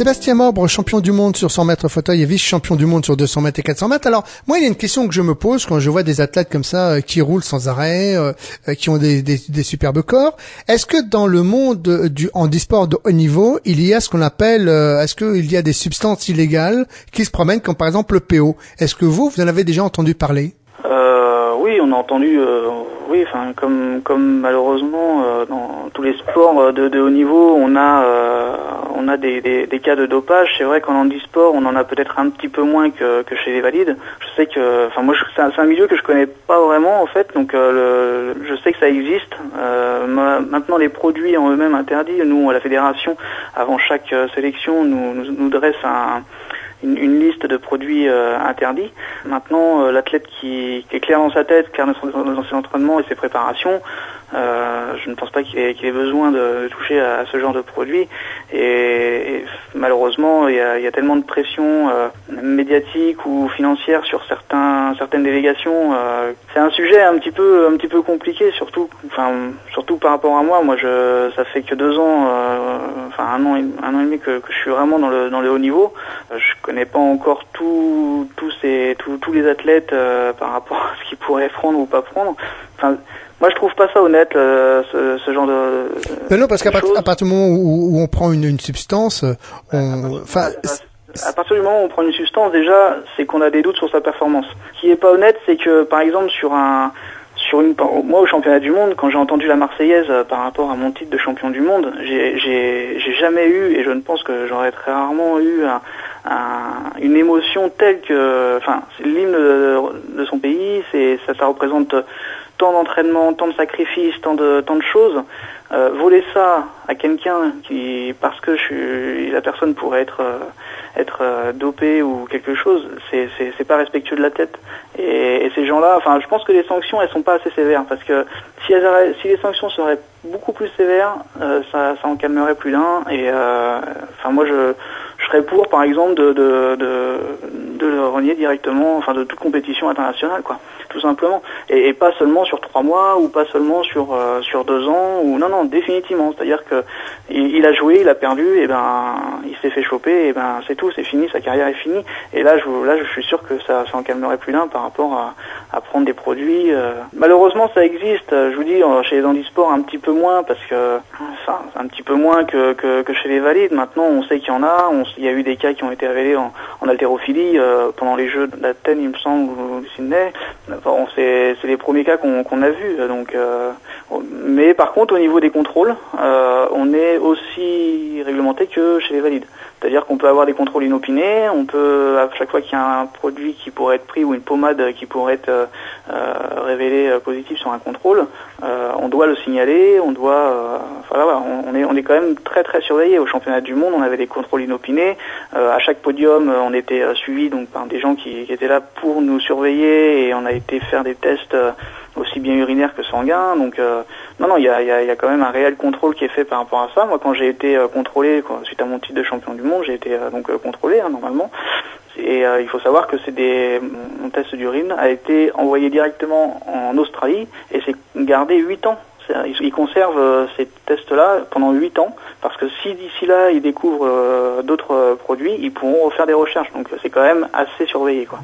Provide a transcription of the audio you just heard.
Sébastien Morbre, champion du monde sur 100 mètres fauteuil et vice-champion du monde sur 200 mètres et 400 mètres. Alors, moi, il y a une question que je me pose quand je vois des athlètes comme ça euh, qui roulent sans arrêt, euh, euh, qui ont des, superbes corps. Est-ce que dans le monde du handisport de haut niveau, il y a ce qu'on appelle, est-ce qu'il y a des substances illégales qui se promènent, comme par exemple le PO Est-ce que vous, vous en avez déjà entendu parler? On a entendu oui, enfin comme comme malheureusement euh, dans tous les sports euh, de, haut niveau, on a euh, on a des, cas de dopage. C'est vrai qu'en handisport, on en a peut-être un petit peu moins que, que chez les valides. Je sais que, enfin moi, c'est un, milieu que je connais pas vraiment en fait, donc je sais que ça existe. maintenant, les produits en eux-mêmes interdits. Nous, à la fédération, avant chaque sélection, nous, nous, nous dresse un une, liste de produits euh, interdits. Maintenant, euh, l'athlète qui, est clair dans sa tête, clair dans, ses entraînements et ses préparations, euh, je ne pense pas qu'il ait, besoin de, toucher à, ce genre de produit. Et, malheureusement, il y, a, y, a, tellement de pression euh, médiatique ou financière sur certains, certaines délégations. Euh, c'est un sujet un petit peu, un petit peu compliqué, surtout, enfin, surtout par rapport à moi. Moi, je, ça fait que deux ans, euh, enfin un an, un an et demi que, que, je suis vraiment dans le, dans le haut niveau. Je connais pas encore tous, tous, ces, tous, tous les athlètes par rapport à ce qu'ils pourraient prendre ou pas prendre. Enfin, moi, je trouve pas ça honnête, euh, ce, genre de. non, parce qu'à partir du moment où, on prend une, substance, on, enfin. À partir du moment où on prend une substance, déjà, c'est qu'on a des doutes sur sa performance. Ce qui est pas honnête, c'est que, par exemple, sur un, sur une, moi au championnat du monde, quand j'ai entendu la Marseillaise euh, par rapport à mon titre de champion du monde, j'ai jamais eu, et je ne pense que j'aurais très rarement eu une émotion telle que, enfin, c'est l'hymne de, son pays, c'est ça, ça représente tant d'entraînement, tant de sacrifices, tant de, tant de choses, euh, voler ça à quelqu'un qui, parce que je suis, la personne pourrait être, euh, être euh, dopée ou quelque chose, c'est, c'est, pas respectueux de la tête. Et, ces gens-là, enfin, je pense que les sanctions, elles sont pas assez sévères, parce que si, elles, si les sanctions seraient beaucoup plus sévères, ça, ça en calmerait plus d'un. Et enfin, moi, je pour, par exemple, de, de, de, le renier directement, enfin, de toute compétition internationale, quoi tout simplement. Et, pas seulement sur trois mois ou pas seulement sur euh, sur deux ans ou non non définitivement. C'est-à-dire que il, a joué, il a perdu, et ben il s'est fait choper, et ben c'est tout, c'est fini, sa carrière est finie. Et là je là je suis sûr que ça, ça en calmerait plus d'un par rapport à, à prendre des produits. Euh. Malheureusement ça existe, je vous dis chez les handisports un petit peu moins parce que enfin un petit peu moins que, que, que chez les valides. Maintenant on sait qu'il y en a, il y a eu des cas qui ont été révélés en, en haltérophilie euh, pendant les Jeux d'Athènes il me semble ou Sydney c'est les premiers cas qu'on a vus. Donc, euh, mais par contre, au niveau des contrôles, euh, on est aussi réglementé que chez les valides. C'est-à-dire qu'on peut avoir des contrôles inopinés, on peut, à chaque fois qu'il y a un produit qui pourrait être pris ou une pommade qui pourrait être euh, révélée positive sur un contrôle, on doit le signaler, on doit, voilà, on, est, on est quand même très très surveillé. Au championnat du monde, on avait des contrôles inopinés. à chaque podium, on était suivi donc par des gens qui, qui, étaient là pour nous surveiller et on a été faire des tests aussi bien urinaires que sanguins. Donc euh, non, non, il y a, y a, quand même un réel contrôle qui est fait par rapport à ça. Moi, quand j'ai été euh, contrôlé, suite à mon titre de champion du monde, j'ai été euh, donc contrôlé hein, normalement. Et il faut savoir que c'est des mon test d'urine a été envoyé directement en Australie et c'est gardé 8 ans ils conservent ces tests-là pendant 8 ans, parce que si d'ici là ils découvrent d'autres produits, ils pourront refaire des recherches. Donc c'est quand même assez surveillé. quoi.